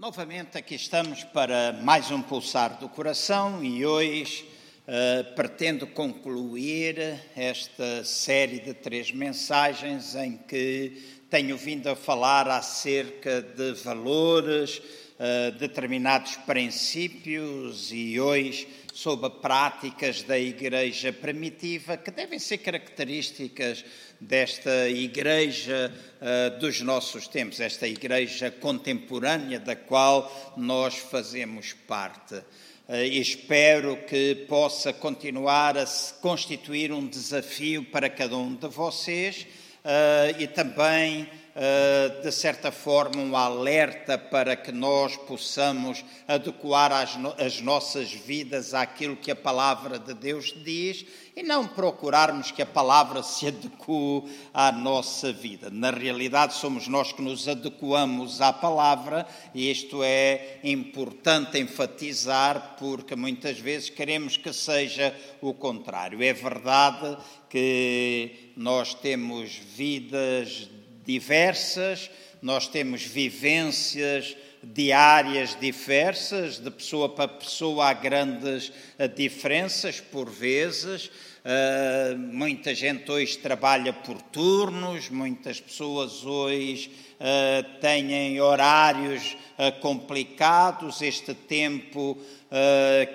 Novamente aqui estamos para mais um pulsar do coração e hoje uh, pretendo concluir esta série de três mensagens em que tenho vindo a falar acerca de valores, uh, determinados princípios e hoje sobre práticas da Igreja primitiva que devem ser características desta Igreja uh, dos nossos tempos, esta Igreja contemporânea da qual nós fazemos parte. Uh, espero que possa continuar a se constituir um desafio para cada um de vocês uh, e também de certa forma, um alerta para que nós possamos adequar as, no as nossas vidas àquilo que a palavra de Deus diz e não procurarmos que a palavra se adeque à nossa vida. Na realidade, somos nós que nos adequamos à palavra e isto é importante enfatizar porque muitas vezes queremos que seja o contrário. É verdade que nós temos vidas diversas, nós temos vivências diárias diversas, de pessoa para pessoa há grandes eh, diferenças por vezes. Uh, muita gente hoje trabalha por turnos, muitas pessoas hoje uh, têm horários uh, complicados. Este tempo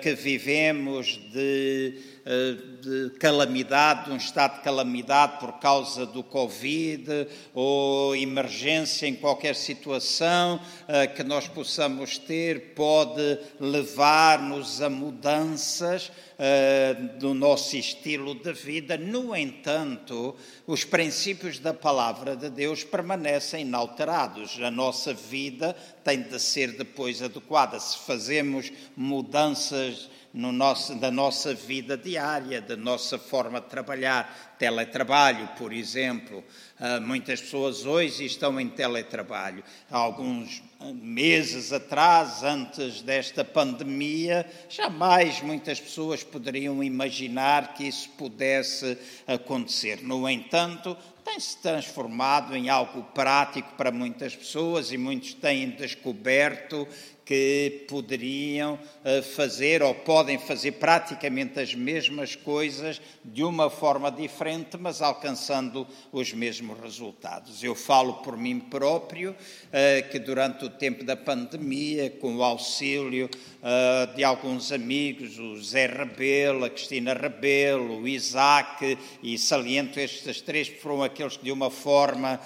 que vivemos de de calamidade, de um estado de calamidade por causa do Covid ou emergência em qualquer situação eh, que nós possamos ter, pode levar-nos a mudanças eh, do nosso estilo de vida. No entanto, os princípios da palavra de Deus permanecem inalterados. A nossa vida tem de ser depois adequada. Se fazemos mudanças no nosso, da nossa vida diária, da nossa forma de trabalhar. Teletrabalho, por exemplo. Uh, muitas pessoas hoje estão em teletrabalho. Há alguns meses atrás, antes desta pandemia, jamais muitas pessoas poderiam imaginar que isso pudesse acontecer. No entanto, tem-se transformado em algo prático para muitas pessoas e muitos têm descoberto que poderiam eh, fazer ou podem fazer praticamente as mesmas coisas de uma forma diferente, mas alcançando os mesmos resultados. Eu falo por mim próprio eh, que durante o tempo da pandemia, com o auxílio eh, de alguns amigos, o Zé Rebelo, a Cristina Rebelo, o Isaac, e saliento estes três, foram aqueles que de uma forma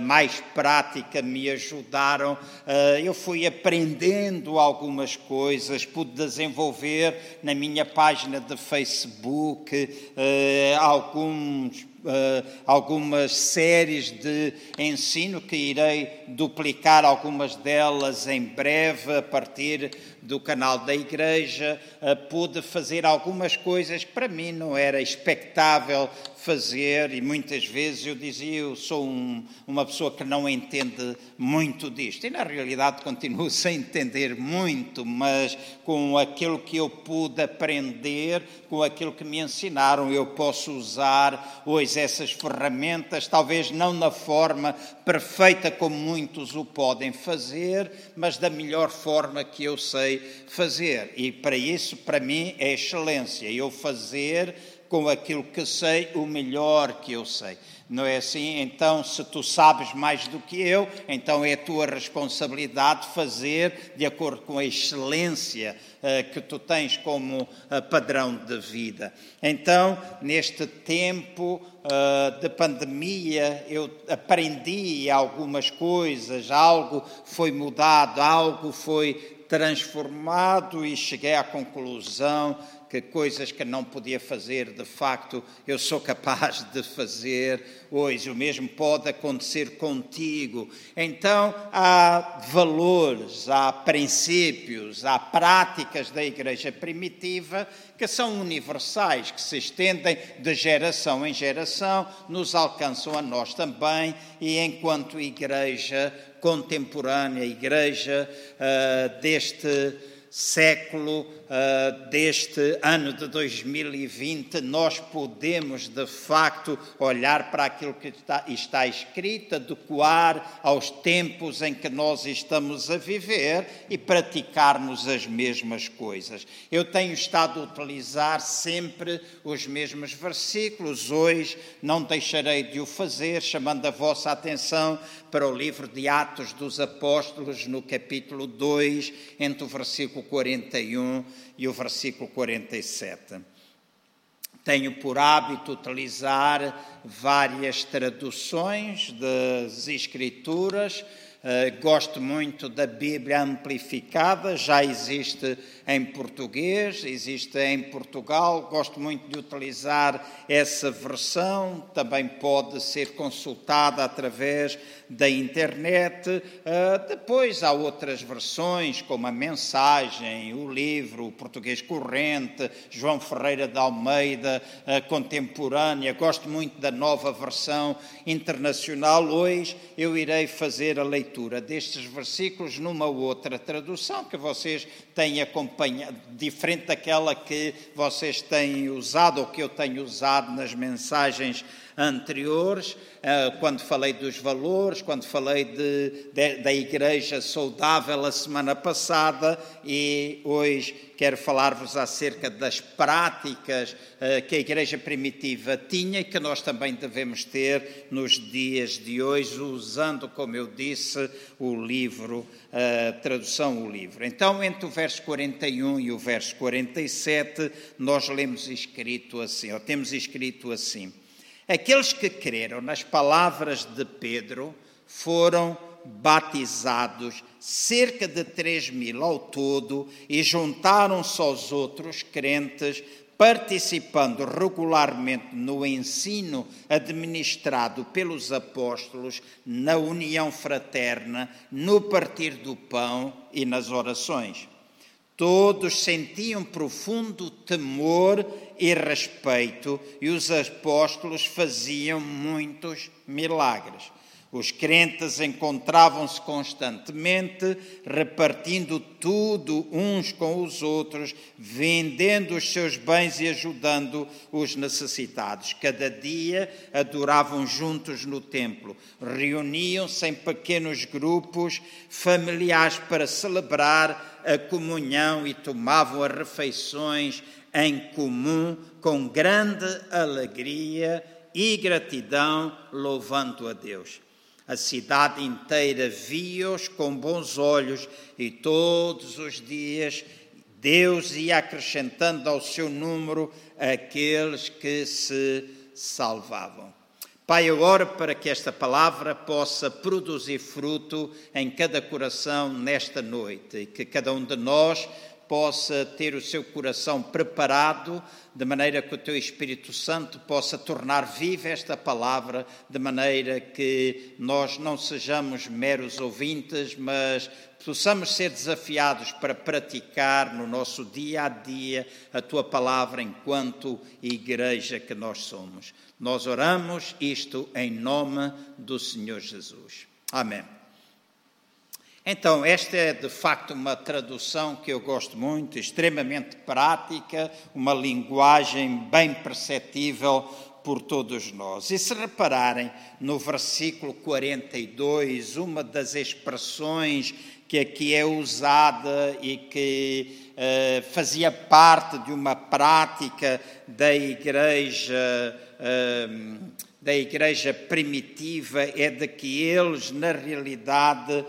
mais prática me ajudaram, eu fui aprendendo aprendendo algumas coisas, pude desenvolver na minha página de Facebook uh, alguns Uh, algumas séries de ensino que irei duplicar algumas delas em breve a partir do canal da igreja. Uh, pude fazer algumas coisas que para mim não era expectável fazer e muitas vezes eu dizia eu sou um, uma pessoa que não entende muito disto e na realidade continuo sem entender muito, mas com aquilo que eu pude aprender, com aquilo que me ensinaram, eu posso usar hoje essas ferramentas, talvez não na forma perfeita como muitos o podem fazer, mas da melhor forma que eu sei fazer. E para isso, para mim, é excelência. Eu fazer com aquilo que sei, o melhor que eu sei. Não é assim? Então, se tu sabes mais do que eu, então é a tua responsabilidade fazer de acordo com a excelência que tu tens como uh, padrão de vida. Então, neste tempo uh, de pandemia, eu aprendi algumas coisas, algo foi mudado, algo foi transformado e cheguei à conclusão que coisas que não podia fazer, de facto, eu sou capaz de fazer hoje. O mesmo pode acontecer contigo. Então, há valores, há princípios, há práticas da igreja primitiva que são universais, que se estendem de geração em geração, nos alcançam a nós também, e enquanto igreja contemporânea, igreja uh, deste século, uh, deste ano de 2020, nós podemos de facto olhar para aquilo que está, está escrito, adequar aos tempos em que nós estamos a viver e praticarmos as mesmas coisas. Eu tenho estado a utilizar sempre os mesmos versículos, hoje não deixarei de o fazer, chamando a vossa atenção para o livro de Atos dos Apóstolos, no capítulo 2, entre o versículo 41 e o versículo 47. Tenho por hábito utilizar várias traduções das Escrituras. Uh, gosto muito da Bíblia amplificada, já existe em português, existe em Portugal. Gosto muito de utilizar essa versão, também pode ser consultada através da internet. Ah, depois há outras versões, como a mensagem, o livro, o português corrente, João Ferreira de Almeida, contemporânea. Gosto muito da nova versão internacional. Hoje eu irei fazer a leitura destes versículos numa outra tradução que vocês têm acompanhado, diferente daquela que vocês têm usado ou que eu tenho usado nas mensagens anteriores, eh, quando falei dos valores, quando falei de, de, da igreja saudável a semana passada e hoje quero falar-vos acerca das práticas eh, que a igreja primitiva tinha e que nós também devemos ter nos dias de hoje, usando, como eu disse, o livro, a tradução o livro. Então, entre o verso 41 e o verso 47, nós lemos escrito assim, ou temos escrito assim: Aqueles que creram nas palavras de Pedro foram batizados, cerca de 3 mil ao todo, e juntaram-se aos outros crentes, participando regularmente no ensino administrado pelos apóstolos, na união fraterna, no partir do pão e nas orações. Todos sentiam profundo temor e respeito, e os apóstolos faziam muitos milagres. Os crentes encontravam-se constantemente, repartindo tudo uns com os outros, vendendo os seus bens e ajudando os necessitados. Cada dia adoravam juntos no templo, reuniam-se em pequenos grupos familiares para celebrar a comunhão e tomavam as refeições em comum com grande alegria e gratidão, louvando a Deus. A cidade inteira via-os com bons olhos e todos os dias Deus ia acrescentando ao seu número aqueles que se salvavam. Pai, oro para que esta palavra possa produzir fruto em cada coração nesta noite e que cada um de nós possa ter o seu coração preparado, de maneira que o teu Espírito Santo possa tornar viva esta palavra, de maneira que nós não sejamos meros ouvintes, mas possamos ser desafiados para praticar no nosso dia a dia a tua palavra enquanto igreja que nós somos. Nós oramos isto em nome do Senhor Jesus. Amém. Então, esta é de facto uma tradução que eu gosto muito, extremamente prática, uma linguagem bem perceptível por todos nós. E se repararem no versículo 42, uma das expressões que aqui é usada e que uh, fazia parte de uma prática da igreja. Uh, da igreja primitiva é de que eles, na realidade,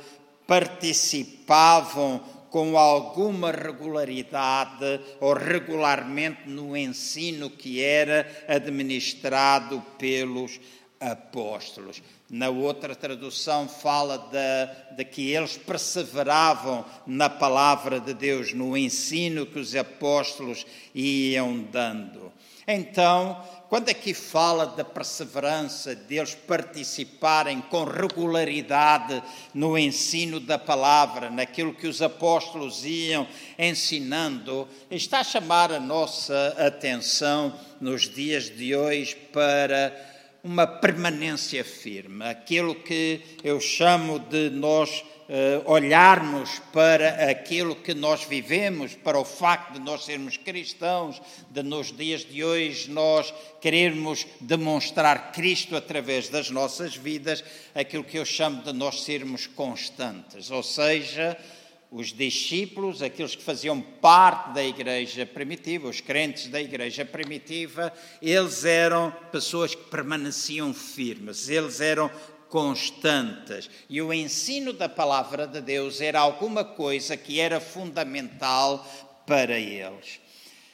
participavam com alguma regularidade ou regularmente no ensino que era administrado pelos apóstolos. Na outra tradução fala de, de, que eles perseveravam na palavra de Deus, no ensino que os apóstolos iam dando. Então, quando aqui fala da perseverança, deles participarem com regularidade no ensino da palavra, naquilo que os apóstolos iam ensinando, está a chamar a nossa atenção nos dias de hoje para uma permanência firme, aquilo que eu chamo de nós olharmos para aquilo que nós vivemos, para o facto de nós sermos cristãos, de nos dias de hoje nós querermos demonstrar Cristo através das nossas vidas, aquilo que eu chamo de nós sermos constantes, ou seja, os discípulos, aqueles que faziam parte da igreja primitiva, os crentes da igreja primitiva, eles eram pessoas que permaneciam firmes, eles eram constantes. E o ensino da palavra de Deus era alguma coisa que era fundamental para eles.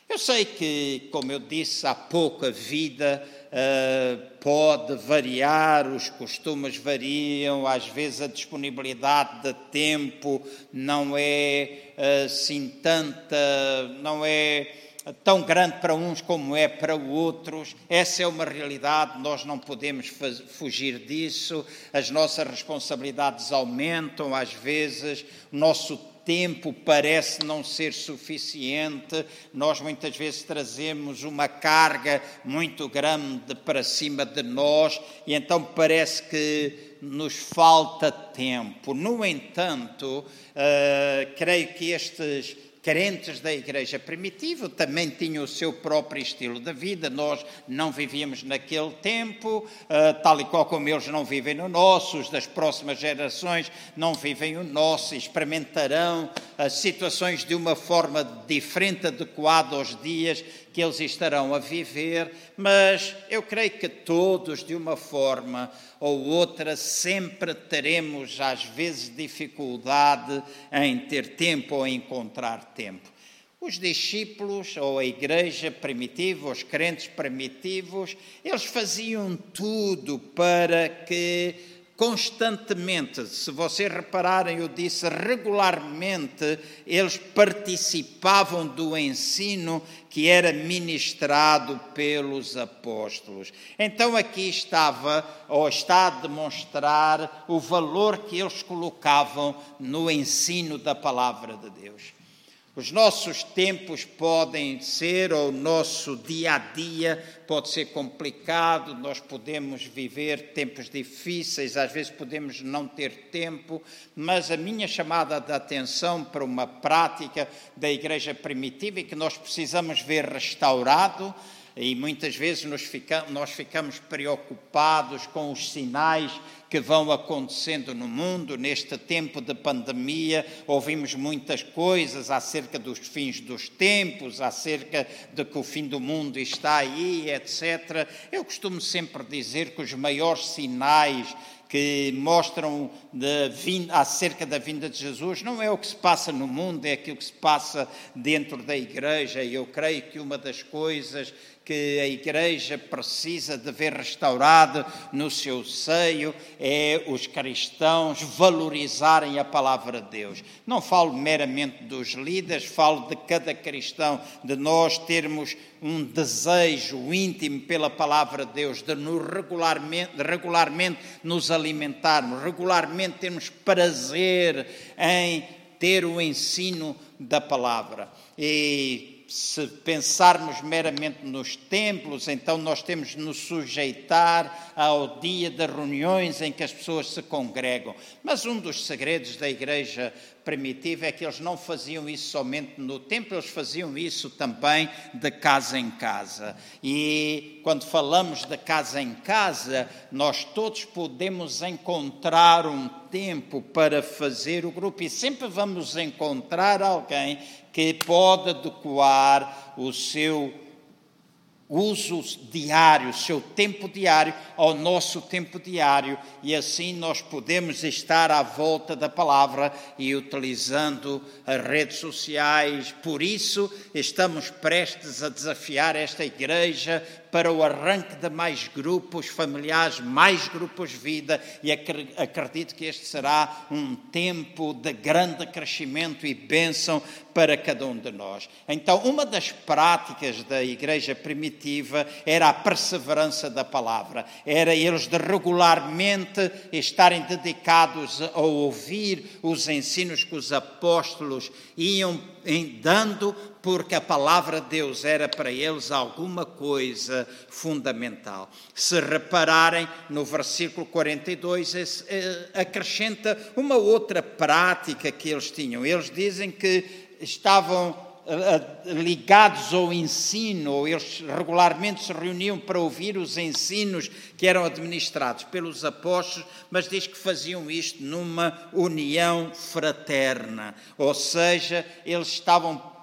Eu sei que, como eu disse há pouco, a vida uh, pode variar, os costumes variam, às vezes a disponibilidade de tempo não é assim tanta, não é tão grande para uns como é para outros. Essa é uma realidade, nós não podemos fugir disso. As nossas responsabilidades aumentam, às vezes, o nosso tempo parece não ser suficiente, nós muitas vezes trazemos uma carga muito grande para cima de nós e então parece que nos falta tempo. No entanto, uh, creio que estes crentes da igreja primitiva também tinham o seu próprio estilo de vida. Nós não vivíamos naquele tempo, uh, tal e qual como eles não vivem no nosso, os das próximas gerações não vivem o nosso, experimentarão as situações de uma forma diferente, adequada aos dias que eles estarão a viver, mas eu creio que todos, de uma forma ou outra, sempre teremos, às vezes, dificuldade em ter tempo ou encontrar tempo. Os discípulos ou a igreja primitiva, os crentes primitivos, eles faziam tudo para que constantemente, se vocês repararem, eu disse regularmente, eles participavam do ensino que era ministrado pelos apóstolos. Então aqui estava, ou está a demonstrar, o valor que eles colocavam no ensino da palavra de Deus. Os nossos tempos podem ser, ou o nosso dia a dia pode ser complicado, nós podemos viver tempos difíceis, às vezes podemos não ter tempo, mas a minha chamada de atenção para uma prática da igreja primitiva e que nós precisamos ver restaurado e muitas vezes nós ficamos preocupados com os sinais que vão acontecendo no mundo neste tempo de pandemia. Ouvimos muitas coisas acerca dos fins dos tempos, acerca de que o fim do mundo está aí, etc. Eu costumo sempre dizer que os maiores sinais que mostram de, acerca da vinda de Jesus não é o que se passa no mundo, é aquilo que se passa dentro da igreja. E eu creio que uma das coisas que a Igreja precisa de ver restaurado no seu seio é os cristãos valorizarem a palavra de Deus. Não falo meramente dos líderes, falo de cada cristão, de nós termos um desejo íntimo pela palavra de Deus, de nos regularmente, regularmente nos alimentarmos, regularmente termos prazer em ter o ensino da palavra. E se pensarmos meramente nos templos, então nós temos de nos sujeitar ao dia das reuniões em que as pessoas se congregam. Mas um dos segredos da igreja primitiva é que eles não faziam isso somente no templo, eles faziam isso também de casa em casa. E quando falamos de casa em casa, nós todos podemos encontrar um tempo para fazer o grupo e sempre vamos encontrar alguém que pode adequar o seu uso diário, o seu tempo diário ao nosso tempo diário e assim nós podemos estar à volta da palavra e utilizando as redes sociais. Por isso, estamos prestes a desafiar esta igreja para o arranque de mais grupos familiares, mais grupos vida, e acredito que este será um tempo de grande crescimento e bênção para cada um de nós. Então, uma das práticas da igreja primitiva era a perseverança da palavra, era eles de regularmente estarem dedicados a ouvir os ensinos que os apóstolos iam dando porque a palavra de Deus era para eles alguma coisa fundamental. Se repararem, no versículo 42, eh, acrescenta uma outra prática que eles tinham. Eles dizem que estavam ligados ao ensino, eles regularmente se reuniam para ouvir os ensinos que eram administrados pelos apóstolos, mas diz que faziam isto numa união fraterna, ou seja, eles estavam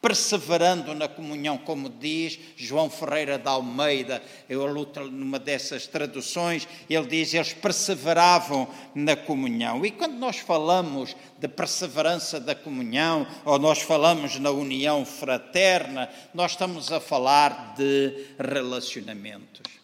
perseverando na comunhão, como diz João Ferreira da Almeida, eu luto numa dessas traduções, ele diz, eles perseveravam na comunhão. E quando nós falamos de perseverança da comunhão, ou nós falamos na união fraterna, nós estamos a falar de relacionamentos.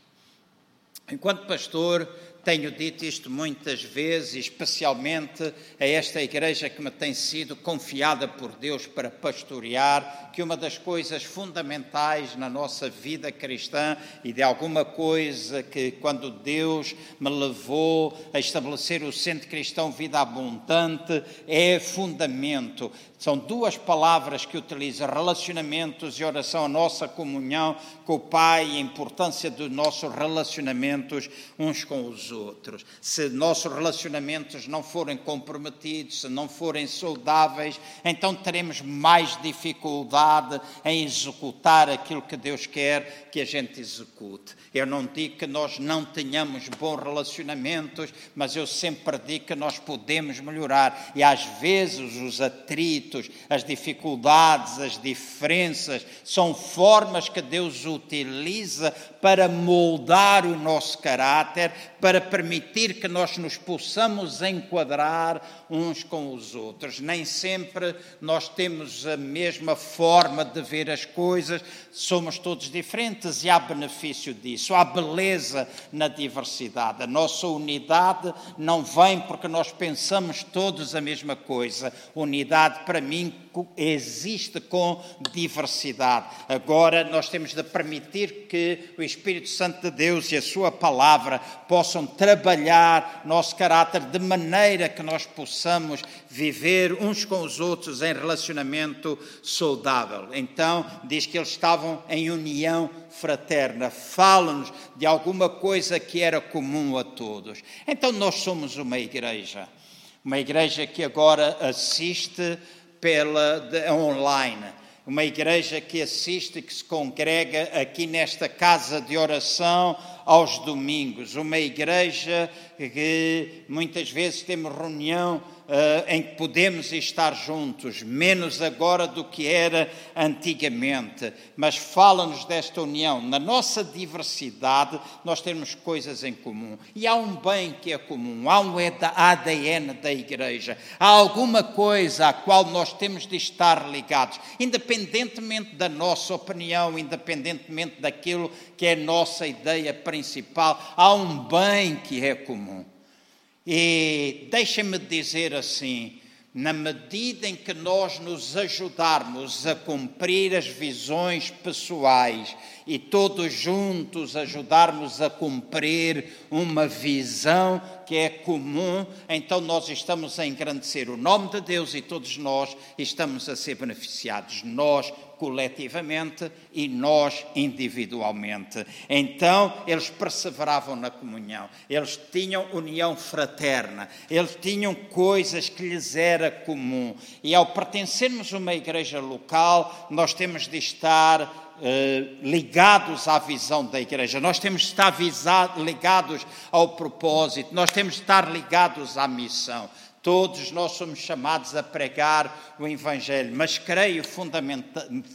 Enquanto pastor, tenho dito isto muitas vezes, especialmente a esta igreja que me tem sido confiada por Deus para pastorear, que uma das coisas fundamentais na nossa vida cristã e de alguma coisa que, quando Deus me levou a estabelecer o Centro Cristão Vida Abundante, é fundamento. São duas palavras que utiliza: relacionamentos e oração, a nossa comunhão com o Pai e a importância dos nossos relacionamentos uns com os outros. Se nossos relacionamentos não forem comprometidos, se não forem saudáveis, então teremos mais dificuldade em executar aquilo que Deus quer que a gente execute. Eu não digo que nós não tenhamos bons relacionamentos, mas eu sempre digo que nós podemos melhorar e às vezes os atritos conflitos, as dificuldades, as diferenças, são formas que Deus utiliza para moldar o nosso caráter, para permitir que nós nos possamos enquadrar uns com os outros. Nem sempre nós temos a mesma forma de ver as coisas, somos todos diferentes e há benefício disso, há beleza na diversidade. A nossa unidade não vem porque nós pensamos todos a mesma coisa. Unidade, para mim, existe com diversidade. Agora nós temos de permitir que o Espírito Santo de Deus e a Sua palavra possam trabalhar nosso caráter de maneira que nós possamos viver uns com os outros em relacionamento saudável. Então, diz que eles estavam em união fraterna, fala-nos de alguma coisa que era comum a todos. Então, nós somos uma igreja, uma igreja que agora assiste pela de, online. Uma igreja que assiste, que se congrega aqui nesta casa de oração aos domingos. Uma igreja que muitas vezes temos reunião em que podemos estar juntos, menos agora do que era antigamente, mas fala-nos desta união. Na nossa diversidade, nós temos coisas em comum. E há um bem que é comum, há um ADN da igreja, há alguma coisa à qual nós temos de estar ligados, independentemente da nossa opinião, independentemente daquilo que é a nossa ideia principal, há um bem que é comum. E deixem-me dizer assim: na medida em que nós nos ajudarmos a cumprir as visões pessoais e todos juntos ajudarmos a cumprir uma visão que é comum, então nós estamos a engrandecer o nome de Deus e todos nós estamos a ser beneficiados. Nós, coletivamente e nós individualmente. Então, eles perseveravam na comunhão, eles tinham união fraterna, eles tinham coisas que lhes era comum. E ao pertencermos a uma igreja local, nós temos de estar Uh, ligados à visão da igreja, nós temos de estar ligados ao propósito, nós temos de estar ligados à missão. Todos nós somos chamados a pregar o Evangelho, mas creio,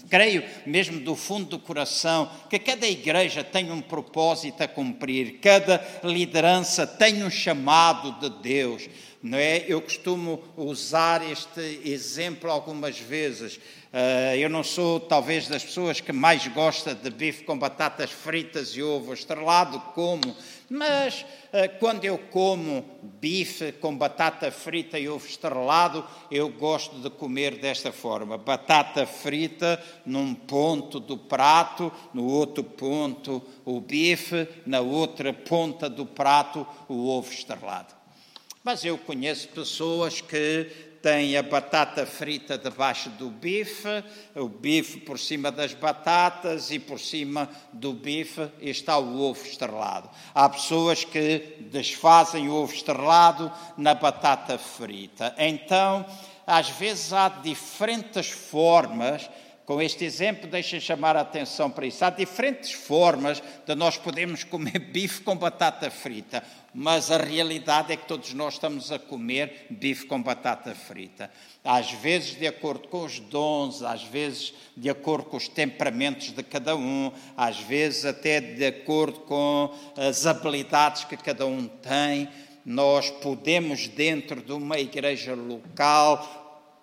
creio mesmo do fundo do coração que cada igreja tem um propósito a cumprir, cada liderança tem um chamado de Deus. Não é? Eu costumo usar este exemplo algumas vezes. Uh, eu não sou, talvez, das pessoas que mais gosta de bife com batatas fritas e ovo estrelado, como mas eh, quando eu como bife com batata frita e ovo estrelado, eu gosto de comer desta forma: batata frita num ponto do prato, no outro ponto o bife, na outra ponta do prato o ovo estrelado. Mas eu conheço pessoas que tem a batata frita debaixo do bife, o bife por cima das batatas e por cima do bife está o ovo estrelado. Há pessoas que desfazem o ovo estrelado na batata frita. Então, às vezes há diferentes formas com este exemplo, deixem chamar a atenção para isso. Há diferentes formas de nós podermos comer bife com batata frita, mas a realidade é que todos nós estamos a comer bife com batata frita. Às vezes de acordo com os dons, às vezes de acordo com os temperamentos de cada um, às vezes até de acordo com as habilidades que cada um tem. Nós podemos, dentro de uma igreja local,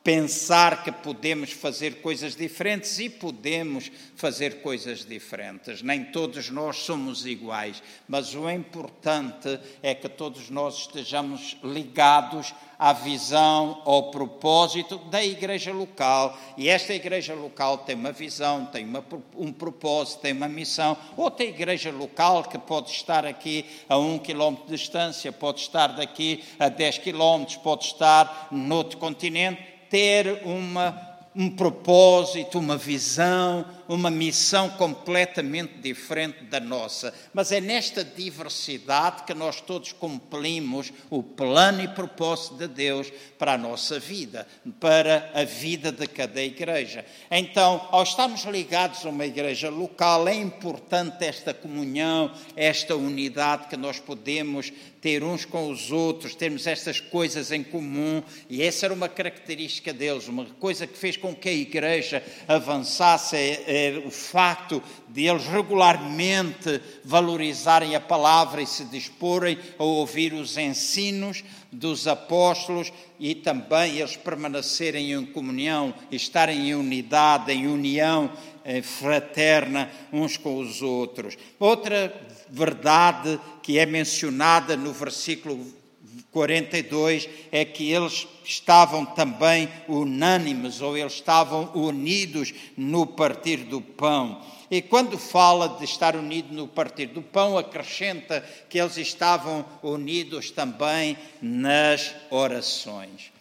pensar que podemos fazer coisas diferentes e podemos fazer coisas diferentes. Nem todos nós somos iguais, mas o importante é que todos nós estejamos ligados à visão, ao propósito da igreja local. E esta igreja local tem uma visão, tem uma, um propósito, tem uma missão. Outra igreja local que pode estar aqui a um quilómetro de distância, pode estar daqui a 10 quilómetros, pode estar noutro continente ter uma, um propósito, uma visão, uma missão completamente diferente da nossa. Mas é nesta diversidade que nós todos cumprimos o plano e propósito de Deus para a nossa vida, para a vida de cada igreja. Então, ao estarmos ligados a uma igreja local, é importante esta comunhão, esta unidade que nós podemos ter uns com os outros, termos estas coisas em comum, e essa era uma característica deles, uma coisa que fez com que a igreja avançasse é o facto de eles regularmente valorizarem a palavra e se disporem a ouvir os ensinos dos apóstolos e também eles permanecerem em comunhão, estarem em unidade, em união eh, fraterna uns com os outros. Outra verdade que é mencionada no versículo 42 é que eles estavam também unânimes, ou eles estavam unidos no partir do pão. E quando fala de estar unido no partir do pão, acrescenta que eles estavam unidos também nas orações.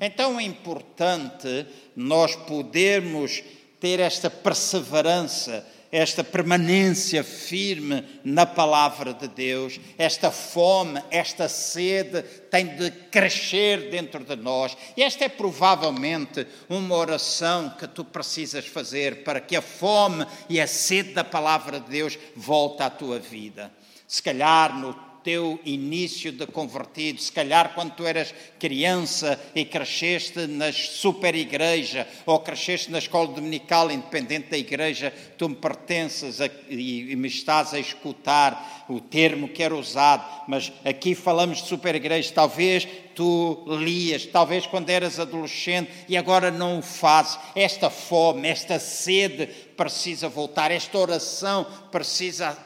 Então é importante nós podermos ter esta perseverança esta permanência firme na palavra de Deus, esta fome, esta sede tem de crescer dentro de nós. E esta é provavelmente uma oração que tu precisas fazer para que a fome e a sede da palavra de Deus volte à tua vida. Se calhar no teu início de convertido, se calhar quando tu eras criança e cresceste na super igreja ou cresceste na escola dominical, independente da igreja, tu me pertences a, e, e me estás a escutar o termo que era usado, mas aqui falamos de super igreja, talvez tu lias, talvez quando eras adolescente e agora não o fazes. Esta fome, esta sede precisa voltar, esta oração precisa,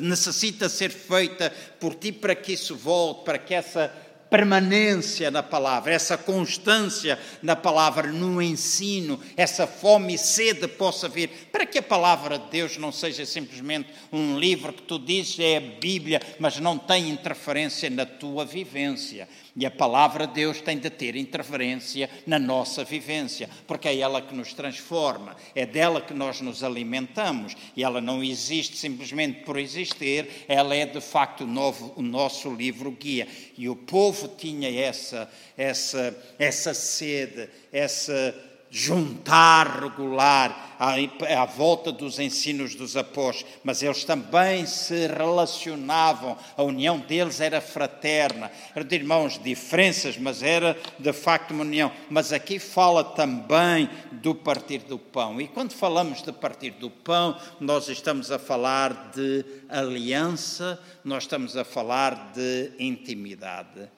necessita ser feita por ti para que isso volte, para que essa permanência na palavra, essa constância na palavra, no ensino, essa fome e sede possa vir, para que a palavra de Deus não seja simplesmente um livro que tu dizes é a Bíblia, mas não tem interferência na tua vivência. E a palavra de Deus tem de ter interferência na nossa vivência, porque é ela que nos transforma, é dela que nós nos alimentamos, e ela não existe simplesmente por existir, ela é de facto o, novo, o nosso livro guia. E o povo tinha essa, essa, essa sede, essa juntar regular à, à, volta dos ensinos dos apóstolos, mas eles também se relacionavam, a união deles era fraterna, era de irmãos, diferenças, mas era de facto uma união. Mas aqui fala também do partir do pão, e quando falamos de partir do pão, nós estamos a falar de aliança, nós estamos a falar de intimidade.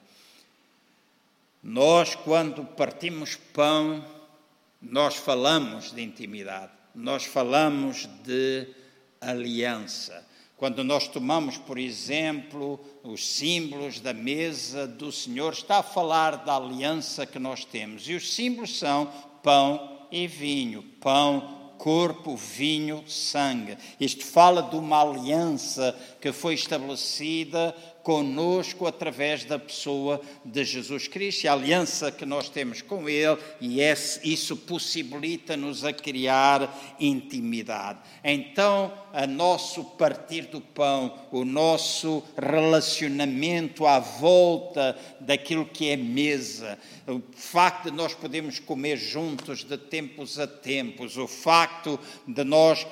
Nós, quando partimos pão, nós falamos de intimidade, nós falamos de aliança. Quando nós tomamos, por exemplo, os símbolos da mesa do Senhor, está a falar da aliança que nós temos. E os símbolos são pão e vinho. Pão, corpo, vinho, sangue. Isto fala de uma aliança que foi estabelecida conosco através da pessoa de Jesus Cristo, e a aliança que nós temos com Ele, e isso possibilita-nos a criar intimidade. Então, a nosso partir do pão, o nosso relacionamento à volta daquilo que é mesa, o facto de nós podermos comer juntos de tempos a tempos, o facto de nós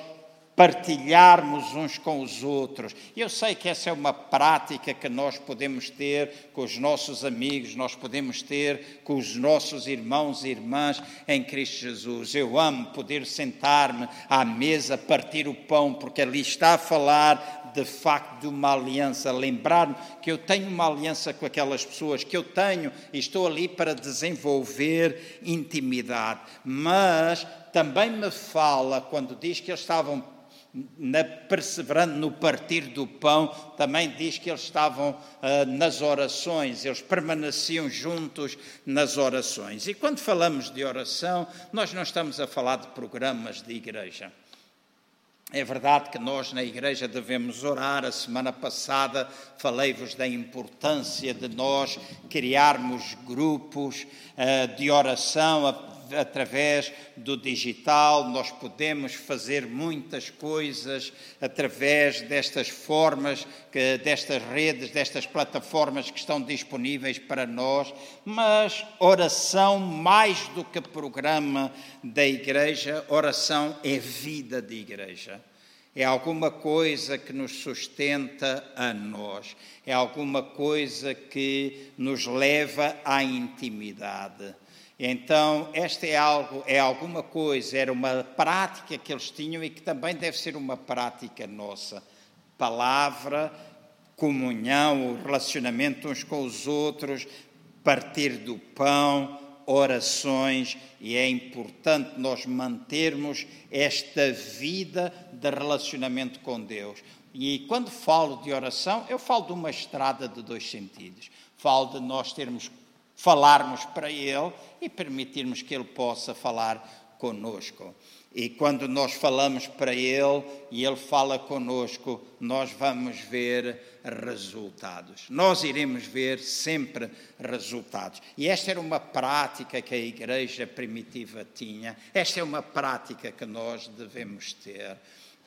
partilharmos uns com os outros. Eu sei que essa é uma prática que nós podemos ter com os nossos amigos, nós podemos ter com os nossos irmãos e irmãs em Cristo Jesus. Eu amo poder sentar-me à mesa, partir o pão, porque ali está a falar de facto de uma aliança, lembrar-me que eu tenho uma aliança com aquelas pessoas, que eu tenho e estou ali para desenvolver intimidade. Mas também me fala quando diz que eles estavam na, perseverando no partir do pão, também diz que eles estavam uh, nas orações, eles permaneciam juntos nas orações. E quando falamos de oração, nós não estamos a falar de programas de igreja. É verdade que nós na igreja devemos orar. A semana passada falei-vos da importância de nós criarmos grupos uh, de oração, através do digital, nós podemos fazer muitas coisas através destas formas, destas redes, destas plataformas que estão disponíveis para nós, mas oração, mais do que programa da igreja, oração é vida de igreja. É alguma coisa que nos sustenta a nós, é alguma coisa que nos leva à intimidade. Então, esta é algo, é alguma coisa, era uma prática que eles tinham e que também deve ser uma prática nossa. Palavra, comunhão, o relacionamento uns com os outros, partir do pão, orações, e é importante nós mantermos esta vida de relacionamento com Deus. E quando falo de oração, eu falo de uma estrada de dois sentidos. Falo de nós termos falarmos para Ele e permitirmos que Ele possa falar conosco. E quando nós falamos para Ele e Ele fala conosco, nós vamos ver resultados. Nós iremos ver sempre resultados. E esta era uma prática que a igreja primitiva tinha, esta é uma prática que nós devemos ter.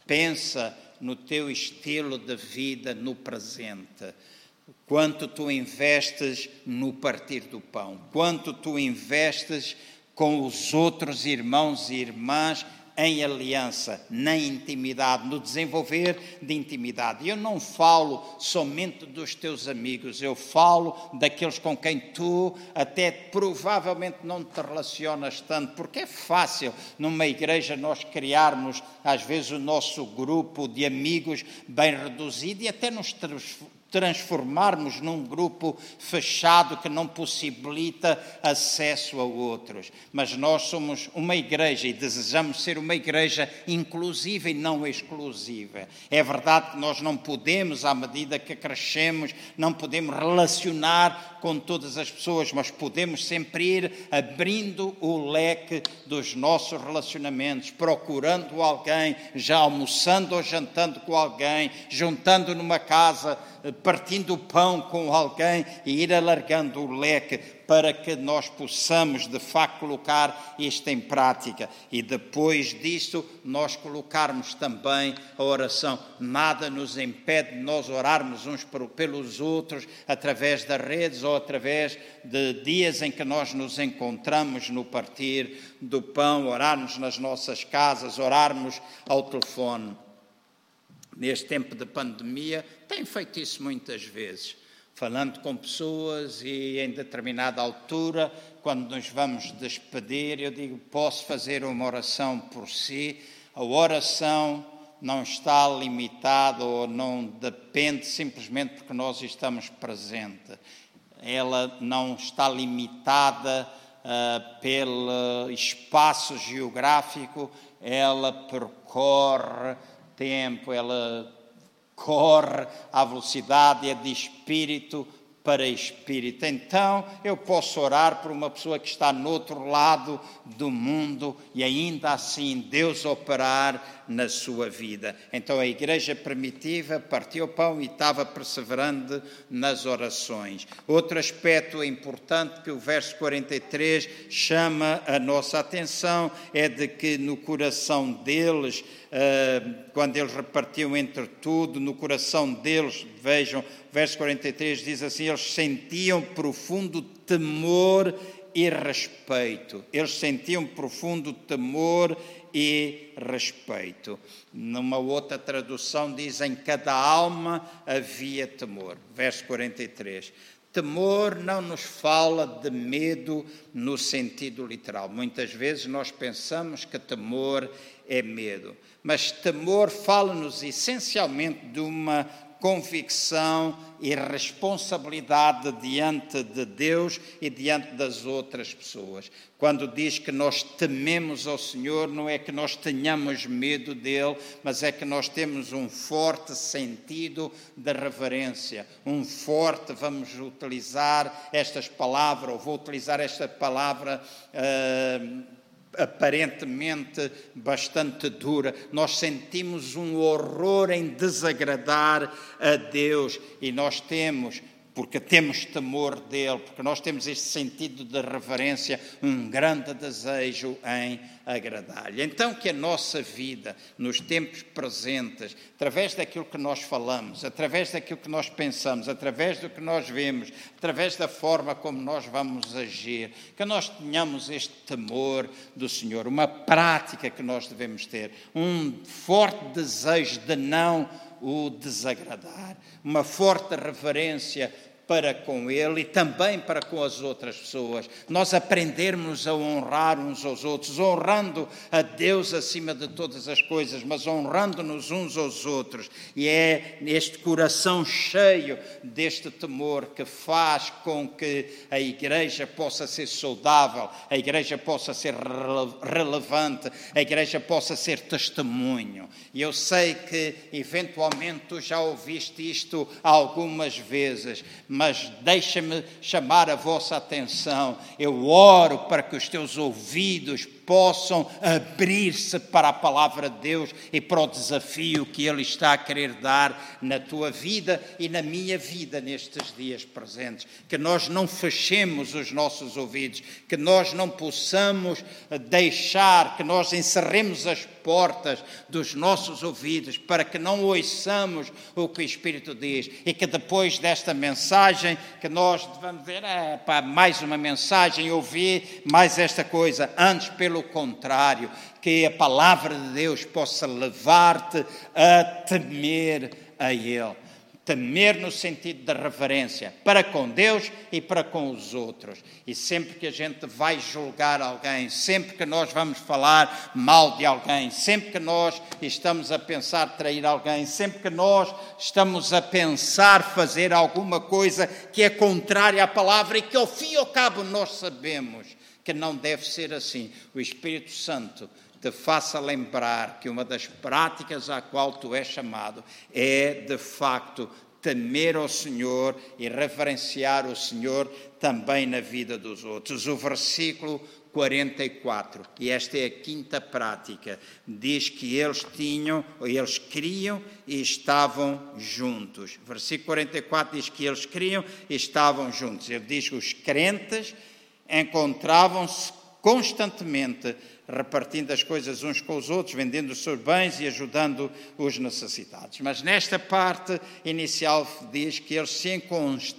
Pensa no teu estilo de vida no presente quanto tu investes no partir do pão, quanto tu investes com os outros irmãos e irmãs em aliança, na intimidade, no desenvolver de intimidade. Eu não falo somente dos teus amigos, eu falo daqueles com quem tu até provavelmente não te relacionas tanto, porque é fácil numa igreja nós criarmos às vezes o nosso grupo de amigos bem reduzido e até nos transformarmos num grupo fechado que não possibilita acesso a outros. Mas nós somos uma igreja e desejamos ser uma igreja inclusiva e não exclusiva. É verdade que nós não podemos, à medida que crescemos, não podemos relacionar com todas as pessoas, mas podemos sempre ir abrindo o leque dos nossos relacionamentos, procurando alguém, já almoçando ou jantando com alguém, juntando numa casa partindo o pão com alguém e ir alargando o leque para que nós possamos de facto colocar isto em prática e depois disso nós colocarmos também a oração. Nada nos impede de nós orarmos uns pelos outros através das redes ou através de dias em que nós nos encontramos no partir do pão, orarmos nas nossas casas, orarmos ao telefone neste tempo de pandemia, tenho feito isso muitas vezes, falando com pessoas e em determinada altura, quando nos vamos despedir, eu digo: posso fazer uma oração por si. A oração não está limitada ou não depende simplesmente porque nós estamos presentes. Ela não está limitada uh, pelo espaço geográfico, ela percorre tempo, ela corre à velocidade, é de espírito, para espírito. Então, eu posso orar por uma pessoa que está no outro lado do mundo e ainda assim Deus operar na sua vida. Então, a igreja primitiva partiu o pão e estava perseverando nas orações. Outro aspecto importante que o verso 43 chama a nossa atenção é de que no coração deles, ah, quando eles repartiam entre tudo, no coração deles, vejam, verso 43 diz assim: eles sentiam profundo temor e respeito. Eles sentiam profundo temor e respeito. Numa outra tradução diz: em cada alma havia temor. Verso 43. Temor não nos fala de medo no sentido literal. Muitas vezes nós pensamos que temor é medo, mas temor fala-nos essencialmente de uma convicção e responsabilidade diante de Deus e diante das outras pessoas. Quando diz que nós tememos ao Senhor, não é que nós tenhamos medo dele, mas é que nós temos um forte sentido de reverência, um forte, vamos utilizar estas palavras, ou vou utilizar esta palavra. Uh, aparentemente bastante dura, nós sentimos um horror em desagradar a Deus e nós temos porque temos temor dele, porque nós temos este sentido de reverência, um grande desejo em agradar-lhe. Então, que a nossa vida, nos tempos presentes, através daquilo que nós falamos, através daquilo que nós pensamos, através do que nós vemos, através da forma como nós vamos agir, que nós tenhamos este temor do Senhor, uma prática que nós devemos ter, um forte desejo de não o desagradar, uma forte reverência para com Ele e também para com as outras pessoas. Nós aprendermos a honrar uns aos outros, honrando a Deus acima de todas as coisas, mas honrando-nos uns aos outros. E é este coração cheio deste temor que faz com que a igreja possa ser saudável, a igreja possa ser relevante, a igreja possa ser testemunho. E eu sei que eventualmente tu já ouviste isto algumas vezes, mas deixa-me chamar a vossa atenção. Eu oro para que os teus ouvidos possam abrir-se para a palavra de Deus e para o desafio que Ele está a querer dar na tua vida e na minha vida nestes dias presentes. Que nós não fechemos os nossos ouvidos, que nós não possamos deixar, que nós encerremos as portas dos nossos ouvidos para que não ouçamos o que o Espírito diz e que depois desta mensagem que nós vamos ver, é, pá, mais uma mensagem, ouvir mais esta coisa, antes pelo pelo contrário, que a palavra de Deus possa levar-te a temer a Ele. Temer no sentido da reverência para com Deus e para com os outros. E sempre que a gente vai julgar alguém, sempre que nós vamos falar mal de alguém, sempre que nós estamos a pensar trair alguém, sempre que nós estamos a pensar fazer alguma coisa que é contrária à palavra e que ao fim e ao cabo nós sabemos que não deve ser assim. O Espírito Santo te faça lembrar que uma das práticas à qual tu és chamado é, de facto, temer ao Senhor e reverenciar o Senhor também na vida dos outros. O versículo 44, e esta é a quinta prática, diz que eles tinham, eles criam e estavam juntos. Versículo 44 diz que eles criam e estavam juntos. Ele diz que os crentes encontravam-se constantemente repartindo as coisas uns com os outros, vendendo os seus bens e ajudando os necessitados. Mas nesta parte inicial diz que eles se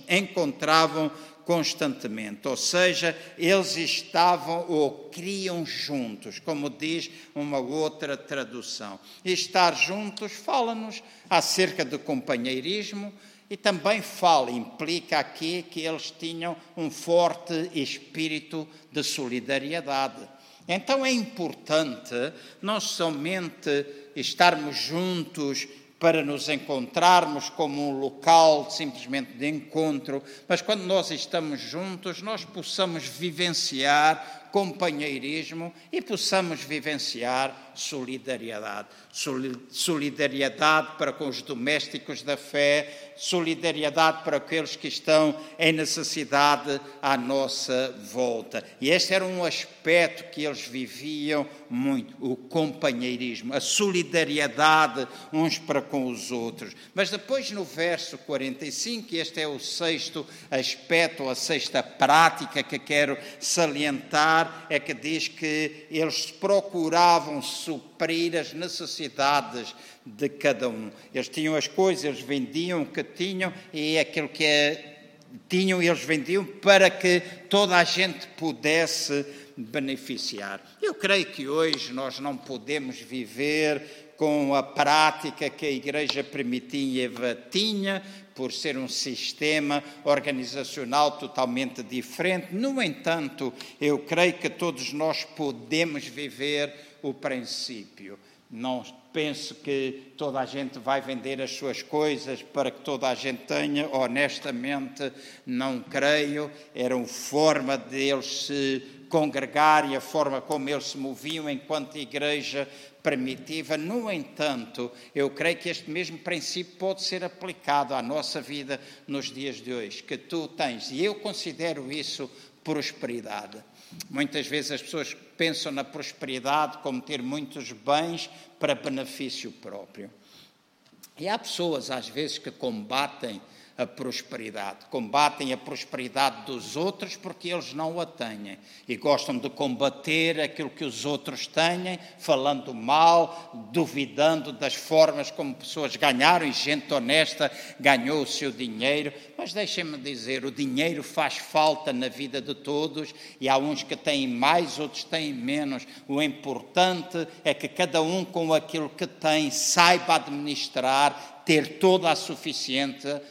encontravam constantemente, ou seja, eles estavam ou criam juntos, como diz uma outra tradução. E estar juntos fala-nos acerca de companheirismo, e também fala, implica aqui que eles tinham um forte espírito de solidariedade. Então é importante não somente estarmos juntos para nos encontrarmos como um local simplesmente de encontro, mas quando nós estamos juntos, nós possamos vivenciar companheirismo e possamos vivenciar solidariedade. Solidariedade para com os domésticos da fé, solidariedade para aqueles que estão em necessidade à nossa volta. E este era um aspecto que eles viviam muito: o companheirismo, a solidariedade uns para com os outros. Mas depois, no verso 45, este é o sexto aspecto, a sexta prática que quero salientar, é que diz que eles procuravam suprir as necessidades de cada um. Eles tinham as coisas, eles vendiam o que tinham e aquilo que é, tinham, eles vendiam para que toda a gente pudesse beneficiar. Eu creio que hoje nós não podemos viver com a prática que a Igreja primitiva tinha, por ser um sistema organizacional totalmente diferente. No entanto, eu creio que todos nós podemos viver o princípio. Não penso que toda a gente vai vender as suas coisas para que toda a gente tenha. Honestamente, não creio. Era uma forma deles se congregar e a forma como eles se moviam enquanto igreja primitiva. No entanto, eu creio que este mesmo princípio pode ser aplicado à nossa vida nos dias de hoje, que tu tens, e eu considero isso prosperidade. Muitas vezes as pessoas pensam na prosperidade como ter muitos bens para benefício próprio. E há pessoas, às vezes, que combatem a prosperidade. Combatem a prosperidade dos outros porque eles não a têm. E gostam de combater aquilo que os outros têm, falando mal, duvidando das formas como pessoas ganharam e gente honesta ganhou o seu dinheiro. Mas deixem-me dizer: o dinheiro faz falta na vida de todos e há uns que têm mais, outros têm menos. O importante é que cada um, com aquilo que tem, saiba administrar ter toda a suficiência,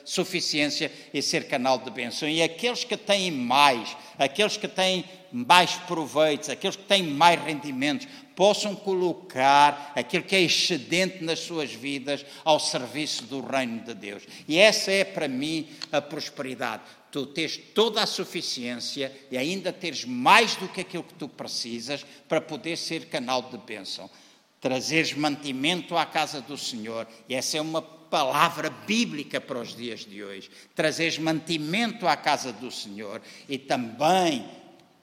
e ser canal de bênção. E aqueles que têm mais, aqueles que têm mais proveitos, aqueles que têm mais rendimentos, possam colocar aquilo que é excedente nas suas vidas ao serviço do reino de Deus. E essa é para mim a prosperidade. Tu tens toda a suficiência e ainda teres mais do que aquilo que tu precisas para poder ser canal de bênção. Trazeres mantimento à casa do Senhor. E essa é uma palavra bíblica para os dias de hoje. Trazeres mantimento à casa do Senhor e também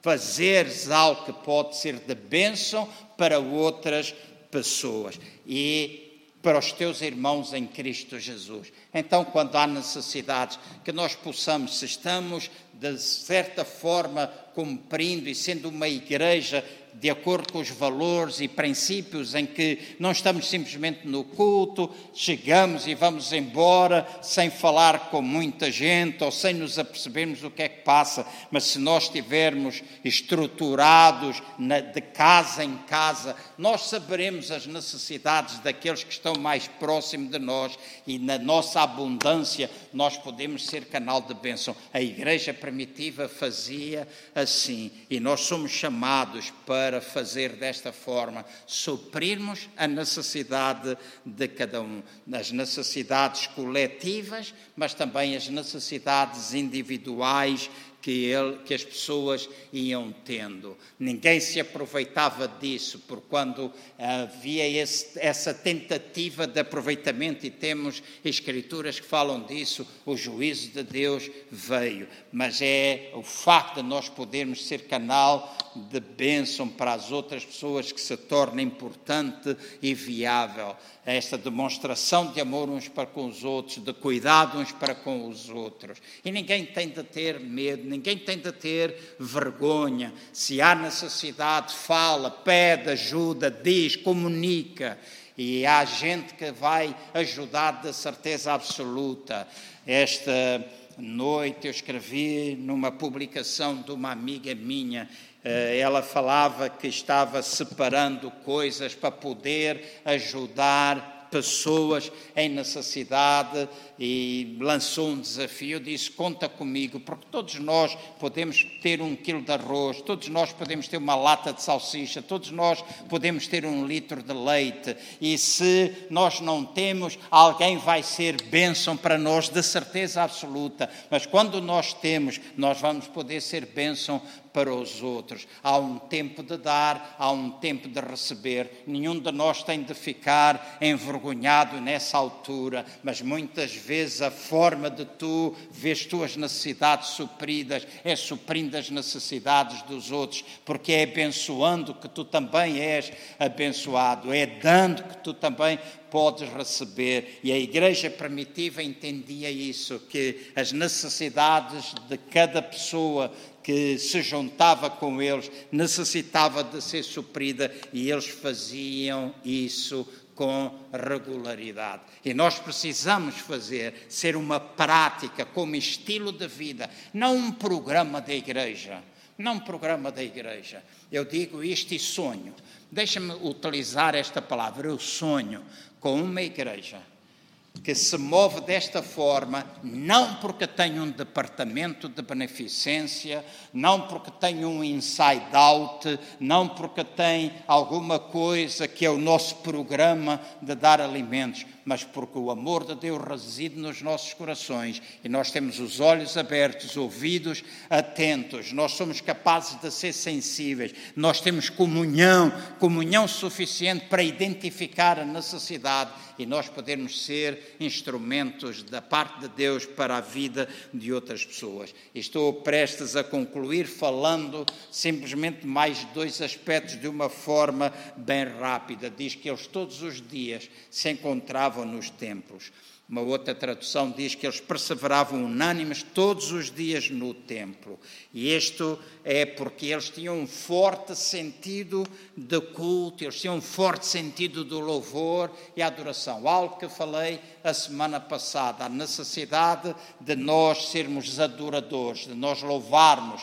fazeres algo que pode ser de bênção para outras pessoas e para os teus irmãos em Cristo Jesus. Então, quando há necessidades, que nós possamos, se estamos de certa forma cumprindo e sendo uma igreja de acordo com os valores e princípios em que não estamos simplesmente no culto, chegamos e vamos embora sem falar com muita gente ou sem nos apercebermos o que é que passa, mas se nós estivermos estruturados na, de casa em casa, nós saberemos as necessidades daqueles que estão mais próximos de nós e na nossa abundância nós podemos ser canal de bênção. A igreja primitiva fazia assim e nós somos chamados para para fazer desta forma, suprirmos a necessidade de cada um, as necessidades coletivas, mas também as necessidades individuais que, ele, que as pessoas iam tendo. Ninguém se aproveitava disso, por quando havia esse, essa tentativa de aproveitamento, e temos escrituras que falam disso, o juízo de Deus veio. Mas é o facto de nós podermos ser canal de bênção para as outras pessoas que se torna importante e viável esta demonstração de amor uns para com os outros, de cuidado uns para com os outros. E ninguém tem de ter medo, ninguém tem de ter vergonha. Se há necessidade, fala, pede ajuda, diz, comunica. E há gente que vai ajudar de certeza absoluta. Esta noite eu escrevi numa publicação de uma amiga minha ela falava que estava separando coisas para poder ajudar pessoas em necessidade e lançou um desafio, disse: Conta comigo, porque todos nós podemos ter um quilo de arroz, todos nós podemos ter uma lata de salsicha, todos nós podemos ter um litro de leite, e se nós não temos, alguém vai ser bênção para nós, de certeza absoluta. Mas quando nós temos, nós vamos poder ser bênção para os outros. Há um tempo de dar, há um tempo de receber. Nenhum de nós tem de ficar envergonhado nessa altura, mas muitas vezes a forma de tu ver tuas necessidades supridas é suprindo as necessidades dos outros, porque é abençoando que tu também és abençoado, é dando que tu também podes receber. E a igreja primitiva entendia isso, que as necessidades de cada pessoa que se juntava com eles necessitava de ser suprida e eles faziam isso com regularidade. E nós precisamos fazer, ser uma prática como estilo de vida, não um programa da igreja. Não um programa da igreja. Eu digo isto e sonho. Deixa-me utilizar esta palavra. Eu sonho com uma igreja que se move desta forma, não porque tem um departamento de beneficência, não porque tem um inside out, não porque tem alguma coisa que é o nosso programa de dar alimentos, mas porque o amor de Deus reside nos nossos corações e nós temos os olhos abertos, ouvidos atentos, nós somos capazes de ser sensíveis, nós temos comunhão, comunhão suficiente para identificar a necessidade e nós podermos ser instrumentos da parte de Deus para a vida de outras pessoas. Estou prestes a concluir falando simplesmente mais dois aspectos de uma forma bem rápida. Diz que eles todos os dias se encontravam nos templos. Uma outra tradução diz que eles perseveravam unânimes todos os dias no templo. E isto é porque eles tinham um forte sentido de culto, eles tinham um forte sentido do louvor e adoração. Algo que falei a semana passada, a necessidade de nós sermos adoradores, de nós louvarmos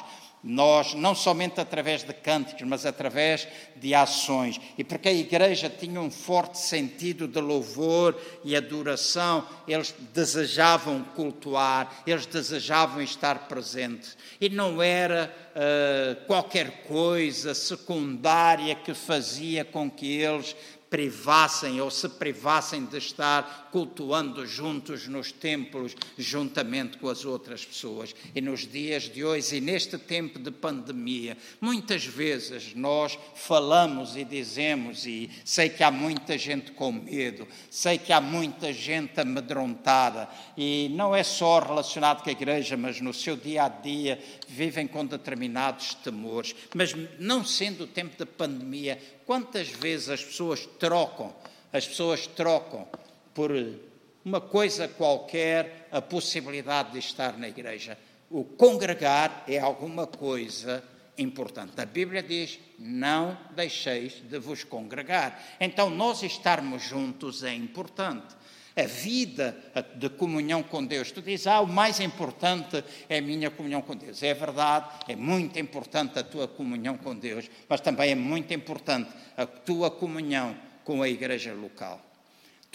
nós, não somente através de cânticos, mas através de ações. E porque a igreja tinha um forte sentido de louvor e adoração, eles desejavam cultuar, eles desejavam estar presentes. E não era uh, qualquer coisa secundária que fazia com que eles privassem ou se privassem de estar cultuando juntos nos templos, juntamente com as outras pessoas. E nos dias de hoje, e neste tempo de pandemia, muitas vezes nós falamos e dizemos, e sei que há muita gente com medo, sei que há muita gente amedrontada, e não é só relacionado com a igreja, mas no seu dia a dia vivem com determinados temores. Mas não sendo o tempo de pandemia, Quantas vezes as pessoas trocam, as pessoas trocam por uma coisa qualquer a possibilidade de estar na igreja. O congregar é alguma coisa importante. A Bíblia diz: não deixeis de vos congregar. Então, nós estarmos juntos é importante a vida de comunhão com Deus. Tu dizes, ah, o mais importante é a minha comunhão com Deus. É verdade, é muito importante a tua comunhão com Deus, mas também é muito importante a tua comunhão com a igreja local.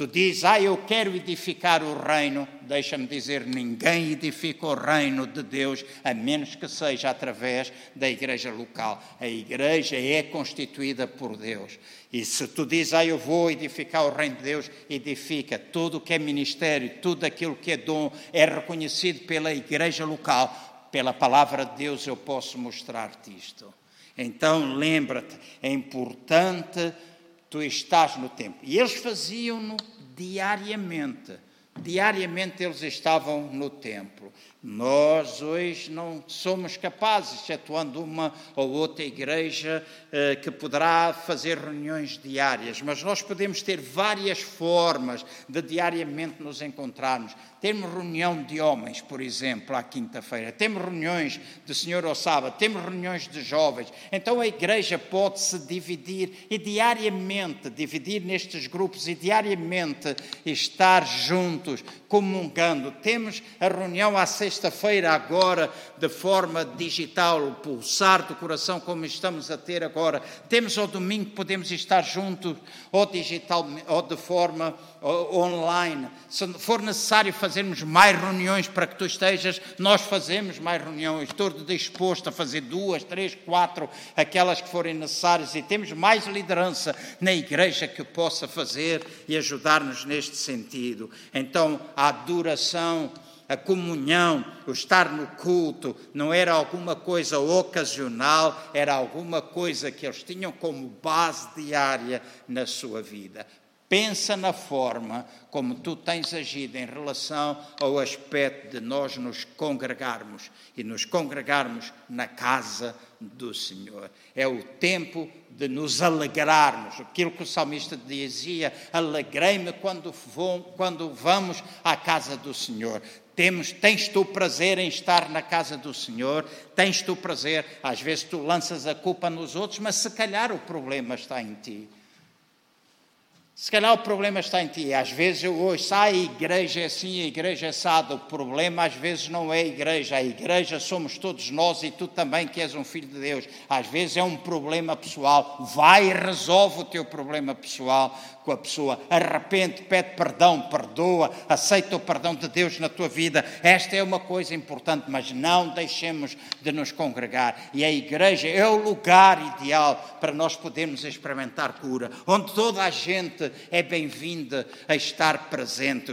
Tu dizes, ah, eu quero edificar o reino. Deixa-me dizer, ninguém edifica o reino de Deus a menos que seja através da igreja local. A igreja é constituída por Deus. E se tu dizes, ah, eu vou edificar o reino de Deus, edifica. Tudo o que é ministério, tudo aquilo que é dom, é reconhecido pela igreja local. Pela palavra de Deus eu posso mostrar-te isto. Então lembra-te, é importante tu estás no templo. E eles faziam-no diariamente. Diariamente eles estavam no templo. Nós hoje não somos capazes, excetuando uma ou outra igreja eh, que poderá fazer reuniões diárias, mas nós podemos ter várias formas de diariamente nos encontrarmos. Temos reunião de homens, por exemplo, à quinta-feira, temos reuniões de senhor ao sábado, temos reuniões de jovens. Então a igreja pode se dividir e diariamente dividir nestes grupos e diariamente estar juntos, comungando. Temos a reunião à sexta sexta-feira, agora, de forma digital, o pulsar do coração, como estamos a ter agora. Temos ao domingo, podemos estar juntos, ou digital, ou de forma online. Se for necessário fazermos mais reuniões para que tu estejas, nós fazemos mais reuniões. Estou disposto a fazer duas, três, quatro, aquelas que forem necessárias, e temos mais liderança na igreja que possa fazer e ajudar-nos neste sentido. Então, a adoração a comunhão, o estar no culto, não era alguma coisa ocasional, era alguma coisa que eles tinham como base diária na sua vida. Pensa na forma como tu tens agido em relação ao aspecto de nós nos congregarmos e nos congregarmos na casa do Senhor. É o tempo de nos alegrarmos. Aquilo que o salmista dizia: alegrei-me quando, quando vamos à casa do Senhor. Temos, tens tu prazer em estar na casa do Senhor, tens tu prazer, às vezes tu lanças a culpa nos outros, mas se calhar o problema está em ti. Se calhar o problema está em ti. Às vezes eu ouço, ah, a igreja é assim, a igreja é assada. O problema às vezes não é a igreja. A igreja somos todos nós e tu também que és um filho de Deus. Às vezes é um problema pessoal. Vai e resolve o teu problema pessoal com a pessoa. Arrepende, pede perdão, perdoa, aceita o perdão de Deus na tua vida. Esta é uma coisa importante, mas não deixemos de nos congregar. E a igreja é o lugar ideal para nós podermos experimentar cura, onde toda a gente é bem-vinda a estar presente,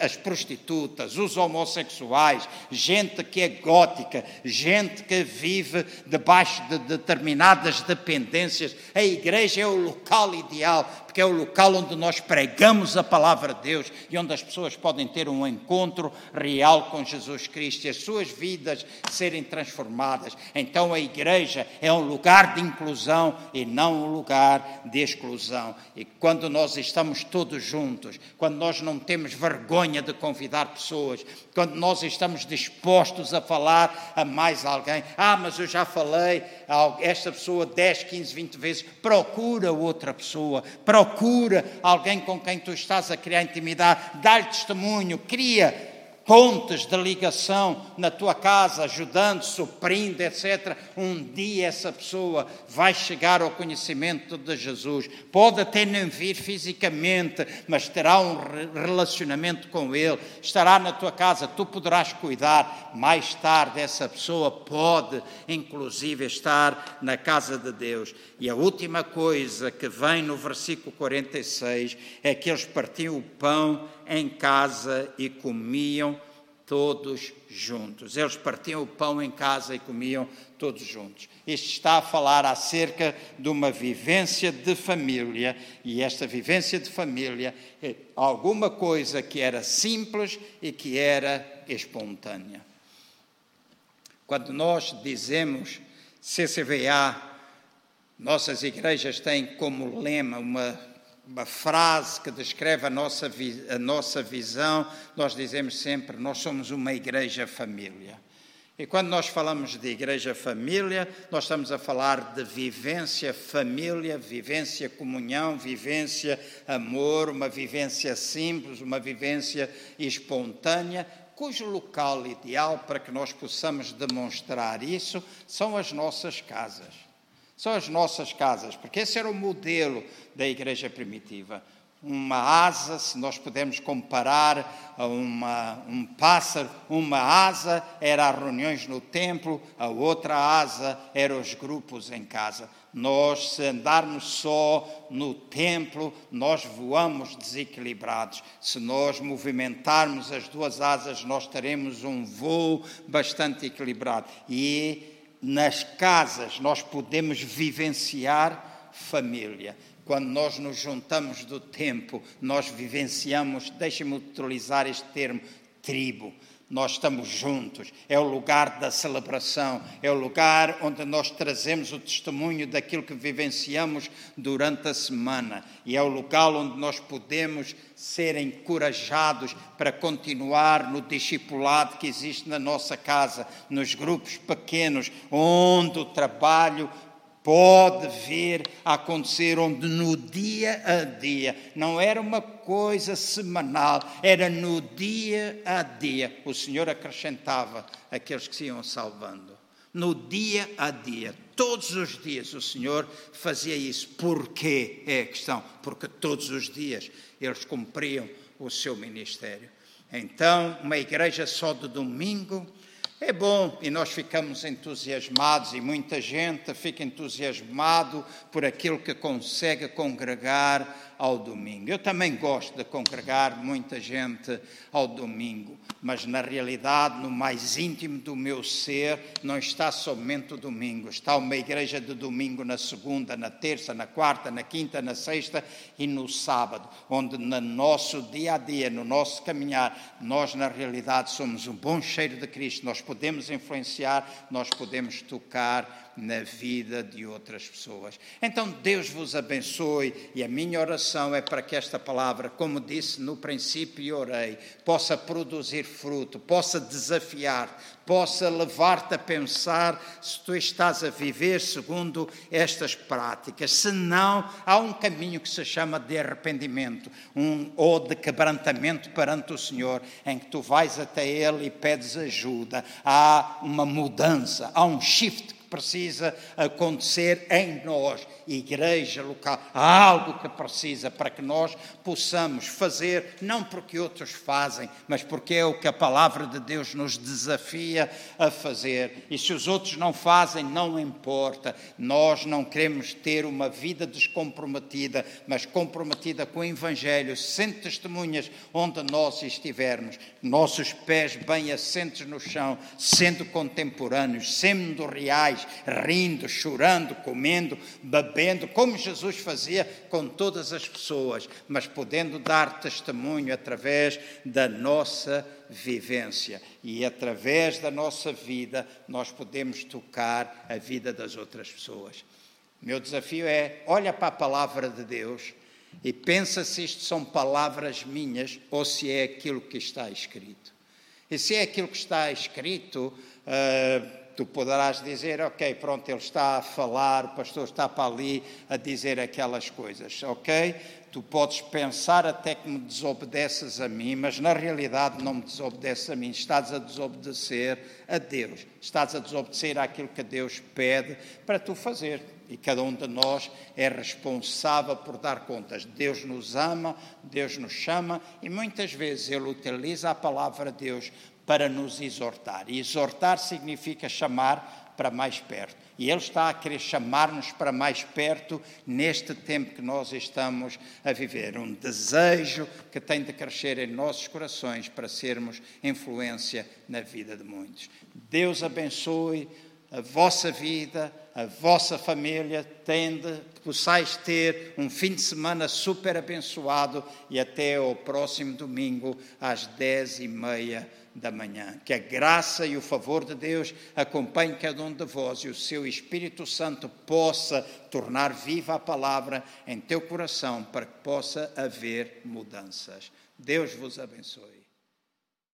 as prostitutas, os homossexuais, gente que é gótica, gente que vive debaixo de determinadas dependências. A igreja é o local ideal porque é o local onde nós pregamos a palavra de Deus e onde as pessoas podem ter um encontro real com Jesus Cristo e as suas vidas serem transformadas. Então a igreja é um lugar de inclusão e não um lugar de exclusão. E quando nós estamos todos juntos, quando nós não temos vergonha de convidar pessoas, quando nós estamos dispostos a falar a mais alguém, ah, mas eu já falei a esta pessoa 10, 15, 20 vezes, procura outra pessoa, procura procura alguém com quem tu estás a criar intimidade, dá-lhe testemunho, cria pontes de ligação na tua casa, ajudando, suprindo, etc. Um dia essa pessoa vai chegar ao conhecimento de Jesus. Pode até não vir fisicamente, mas terá um relacionamento com Ele, estará na tua casa, tu poderás cuidar. Mais tarde, essa pessoa pode, inclusive, estar na casa de Deus. E a última coisa que vem no versículo 46 é que eles partiam o pão em casa e comiam todos juntos. Eles partiam o pão em casa e comiam todos juntos. Isto está a falar acerca de uma vivência de família, e esta vivência de família é alguma coisa que era simples e que era espontânea. Quando nós dizemos CCVA, nossas igrejas têm como lema uma uma frase que descreve a nossa, a nossa visão, nós dizemos sempre: nós somos uma igreja família. E quando nós falamos de igreja família, nós estamos a falar de vivência família, vivência comunhão, vivência amor, uma vivência simples, uma vivência espontânea, cujo local ideal para que nós possamos demonstrar isso são as nossas casas. São as nossas casas, porque esse era o modelo da igreja primitiva. Uma asa, se nós pudermos comparar a uma, um pássaro, uma asa era as reuniões no templo, a outra asa eram os grupos em casa. Nós, se andarmos só no templo, nós voamos desequilibrados. Se nós movimentarmos as duas asas, nós teremos um voo bastante equilibrado. E nas casas nós podemos vivenciar família. Quando nós nos juntamos do tempo, nós vivenciamos, deixem-me utilizar este termo, tribo nós estamos juntos, é o lugar da celebração, é o lugar onde nós trazemos o testemunho daquilo que vivenciamos durante a semana. E é o lugar onde nós podemos ser encorajados para continuar no discipulado que existe na nossa casa, nos grupos pequenos, onde o trabalho pode vir a acontecer onde no dia a dia, não era uma coisa semanal, era no dia a dia, o Senhor acrescentava aqueles que se iam salvando. No dia a dia, todos os dias o Senhor fazia isso. Porquê é a questão? Porque todos os dias eles cumpriam o seu ministério. Então, uma igreja só de domingo é bom e nós ficamos entusiasmados e muita gente fica entusiasmado por aquilo que consegue congregar ao domingo. Eu também gosto de congregar muita gente ao domingo, mas na realidade, no mais íntimo do meu ser, não está somente o domingo. Está uma igreja de domingo na segunda, na terça, na quarta, na quinta, na sexta e no sábado, onde no nosso dia a dia, no nosso caminhar, nós na realidade somos um bom cheiro de Cristo. Nós podemos influenciar, nós podemos tocar na vida de outras pessoas. Então, Deus vos abençoe e a minha oração é para que esta palavra, como disse no princípio orei, possa produzir fruto, possa desafiar, possa levar-te a pensar se tu estás a viver segundo estas práticas. Se não, há um caminho que se chama de arrependimento um, ou de quebrantamento perante o Senhor, em que tu vais até Ele e pedes ajuda. Há uma mudança, há um shift precisa acontecer em nós, igreja local. Há algo que precisa para que nós possamos fazer, não porque outros fazem, mas porque é o que a palavra de Deus nos desafia a fazer. E se os outros não fazem, não importa. Nós não queremos ter uma vida descomprometida, mas comprometida com o Evangelho, sem testemunhas onde nós estivermos, nossos pés bem assentes no chão, sendo contemporâneos, sendo reais rindo, chorando, comendo, bebendo, como Jesus fazia com todas as pessoas, mas podendo dar testemunho através da nossa vivência. E através da nossa vida, nós podemos tocar a vida das outras pessoas. Meu desafio é: olha para a palavra de Deus e pensa se isto são palavras minhas ou se é aquilo que está escrito. E se é aquilo que está escrito, uh, tu poderás dizer, ok, pronto, ele está a falar, o pastor está para ali a dizer aquelas coisas, ok? Tu podes pensar até que me desobedeces a mim, mas na realidade não me desobedeces a mim, estás a desobedecer a Deus, estás a desobedecer àquilo que Deus pede para tu fazer. E cada um de nós é responsável por dar contas. Deus nos ama, Deus nos chama e muitas vezes Ele utiliza a palavra de Deus para nos exortar. E exortar significa chamar para mais perto. E Ele está a querer chamar-nos para mais perto neste tempo que nós estamos a viver. Um desejo que tem de crescer em nossos corações para sermos influência na vida de muitos. Deus abençoe a vossa vida, a vossa família, tende que possais ter um fim de semana super abençoado e até o próximo domingo às dez e meia da manhã. Que a graça e o favor de Deus acompanhem cada um de vós e o seu Espírito Santo possa tornar viva a palavra em teu coração para que possa haver mudanças. Deus vos abençoe.